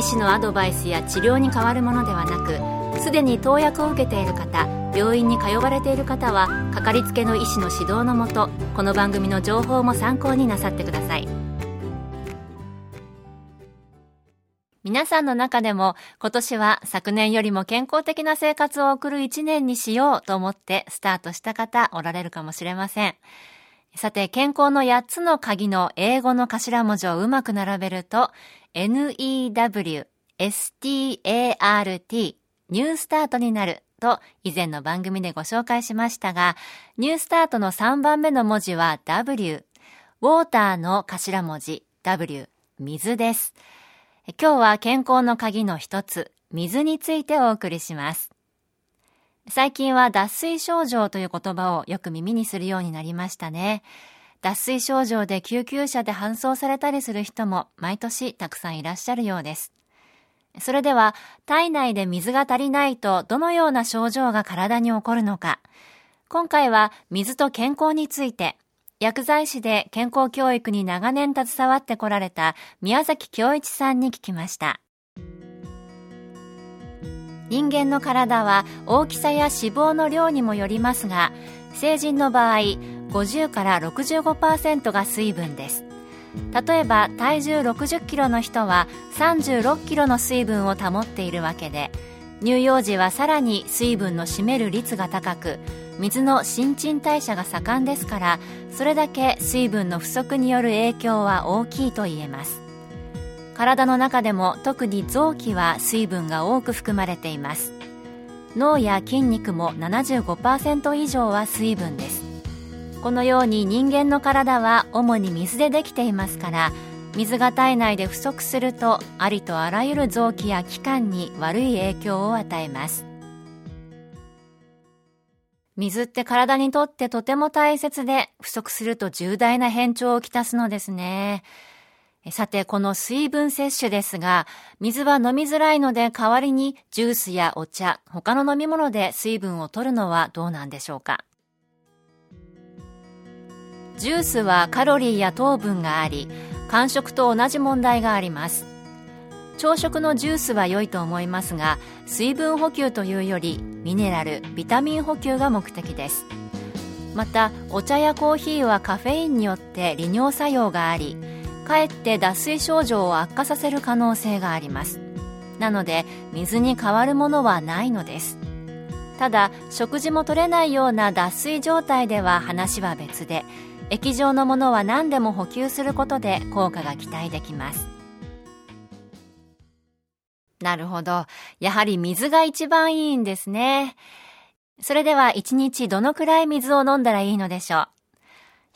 医師のアドバイスや治療に変わるものではなくすでに投薬を受けている方病院に通われている方はかかりつけの医師の指導のもとこの番組の情報も参考になさってください皆さんの中でも今年は昨年よりも健康的な生活を送る一年にしようと思ってスタートした方おられるかもしれません。さて、健康の8つの鍵の英語の頭文字をうまく並べると、NEW、START、ニュースタートになると以前の番組でご紹介しましたが、ニュースタートの3番目の文字は W、ウォーターの頭文字 W、水です。今日は健康の鍵の一つ、水についてお送りします。最近は脱水症状という言葉をよく耳にするようになりましたね。脱水症状で救急車で搬送されたりする人も毎年たくさんいらっしゃるようです。それでは体内で水が足りないとどのような症状が体に起こるのか。今回は水と健康について薬剤師で健康教育に長年携わってこられた宮崎京一さんに聞きました。人間の体は大きさや脂肪の量にもよりますが成人の場合50から65%が水分です。例えば体重60キロの人は36キロの水分を保っているわけで乳幼児はさらに水分の占める率が高く水の新陳代謝が盛んですからそれだけ水分の不足による影響は大きいと言えます。体の中でも特に臓器は水分が多く含まれています。脳や筋肉も75%以上は水分です。このように人間の体は主に水でできていますから水が体内で不足するとありとあらゆる臓器や器官に悪い影響を与えます水って体にとってとても大切で不足すると重大な変調をきたすのですね。さて、この水分摂取ですが、水は飲みづらいので代わりにジュースやお茶、他の飲み物で水分を取るのはどうなんでしょうか？ジュースはカロリーや糖分があり、間食と同じ問題があります。朝食のジュースは良いと思いますが、水分補給というよりミネラル、ビタミン補給が目的です。また、お茶やコーヒーはカフェインによって利尿作用があり、かえって脱水症状を悪化させる可能性がありますなので水に変わるものはないのですただ食事も取れないような脱水状態では話は別で液状のものは何でも補給することで効果が期待できますなるほど。やはり水が一番いいんですね。それでは一日どのくらい水を飲んだらいいのでしょう？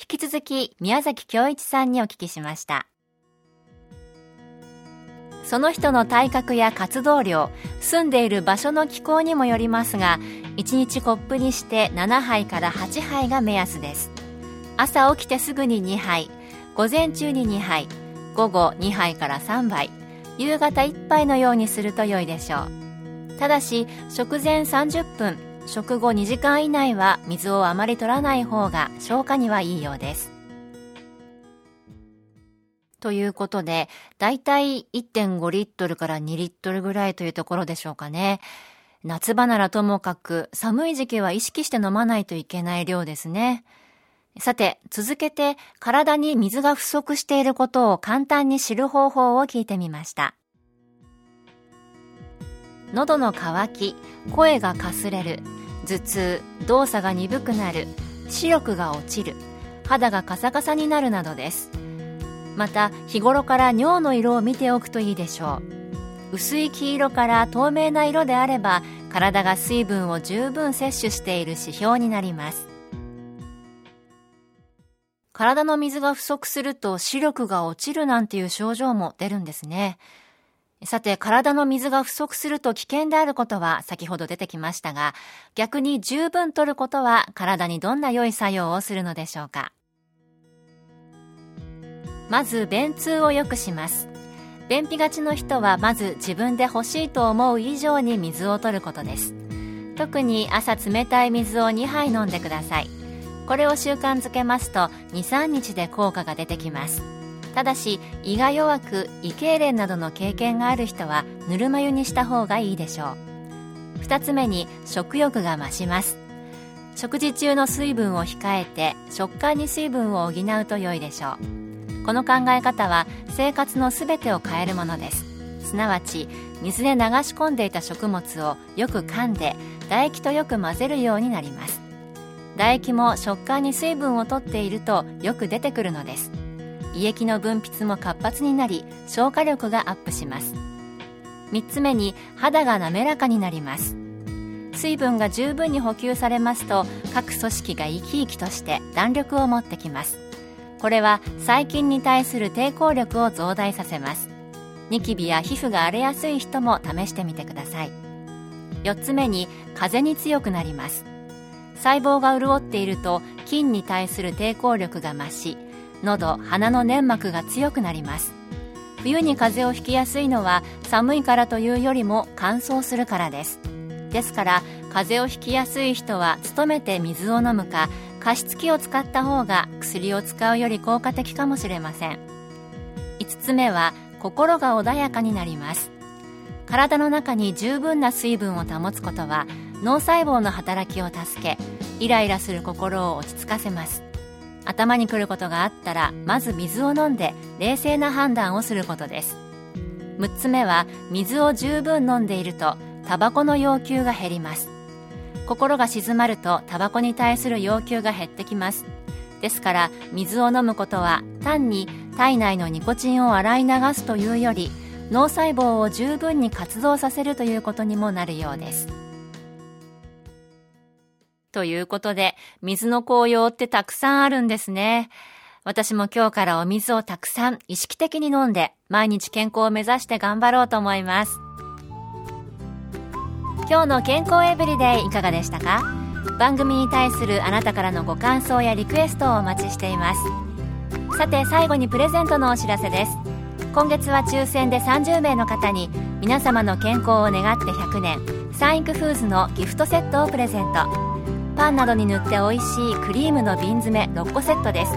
引き続き宮崎京一さんにお聞きしましたその人の体格や活動量住んでいる場所の気候にもよりますが1日コップにして7杯から8杯が目安です朝起きてすぐに2杯午前中に2杯午後2杯から3杯夕方1杯のようにすると良いでしょうただし食前30分食後2時間以内は水をあまり取らない方が消化にはいいようです。ということで、だいたい1.5リットルから2リットルぐらいというところでしょうかね。夏場ならともかく寒い時期は意識して飲まないといけない量ですね。さて、続けて体に水が不足していることを簡単に知る方法を聞いてみました。喉の渇き、声がかすれる、頭痛、動作が鈍くなる、視力が落ちる、肌がカサカサになるなどです。また、日頃から尿の色を見ておくといいでしょう。薄い黄色から透明な色であれば、体が水分を十分摂取している指標になります。体の水が不足すると視力が落ちるなんていう症状も出るんですね。さて、体の水が不足すると危険であることは先ほど出てきましたが、逆に十分取ることは体にどんな良い作用をするのでしょうか。まず、便通を良くします。便秘がちの人はまず自分で欲しいと思う以上に水を取ることです。特に朝冷たい水を2杯飲んでください。これを習慣づけますと2、3日で効果が出てきます。ただし胃が弱く胃痙攣などの経験がある人はぬるま湯にした方がいいでしょう。2つ目に食欲が増します。食事中の水分を控えて食感に水分を補うと良いでしょう。この考え方は生活の全てを変えるものです。すなわち水で流し込んでいた食物をよく噛んで唾液とよく混ぜるようになります。唾液も食感に水分をとっているとよく出てくるのです。胃液の分泌も活発になり消化力がアップします。3つ目に肌が滑らかになります。水分が十分に補給されますと各組織が生き生きとして弾力を持ってきます。これは細菌に対する抵抗力を増大させます。ニキビや皮膚が荒れやすい人も試してみてください。4つ目に風に強くなります。細胞が潤っていると菌に対する抵抗力が増し喉鼻の粘膜が強くなります。冬に風邪をひきやすいのは寒いからというよりも乾燥するからです。ですから風邪をひきやすい人は努めて水を飲むか加湿器を使った方が薬を使うより効果的かもしれません。5つ目は心が穏やかになります。体の中に十分な水分を保つことは脳細胞の働きを助けイライラする心を落ち着かせます。頭に来ることがあったらまず水を飲んで冷静な判断をすることです。6つ目は水を十分飲んでいるとタバコの要求が減ります。心が静まるとタバコに対する要求が減ってきます。ですから水を飲むことは単に体内のニコチンを洗い流すというより脳細胞を十分に活動させるということにもなるようです。ということで、水の紅葉ってたくさんあるんですね。私も今日からお水をたくさん意識的に飲んで、毎日健康を目指して頑張ろうと思います。今日の健康エブリデイいかがでしたか？番組に対するあなたからのご感想やリクエストをお待ちしています。さて最後にプレゼントのお知らせです。今月は抽選で30名の方に皆様の健康を願って100年サンイクフーズのギフトセットをプレゼントパンなどに塗って美味しいクリームの瓶詰め6個セットです。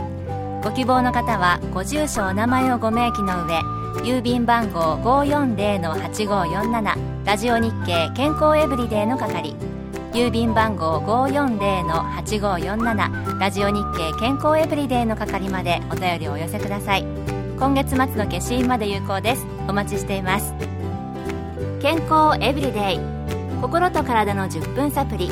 ご希望の方はご住所お名前をご明記の上郵便番号540-8547ラジオ日経健康エブリデイの係。郵便番号540-8547ラジオ日経健康エブリデイの係までお便りをお寄せください。今月末の消印まで有効です。お待ちしています。健康エブリデイ心と体の10分サプリ。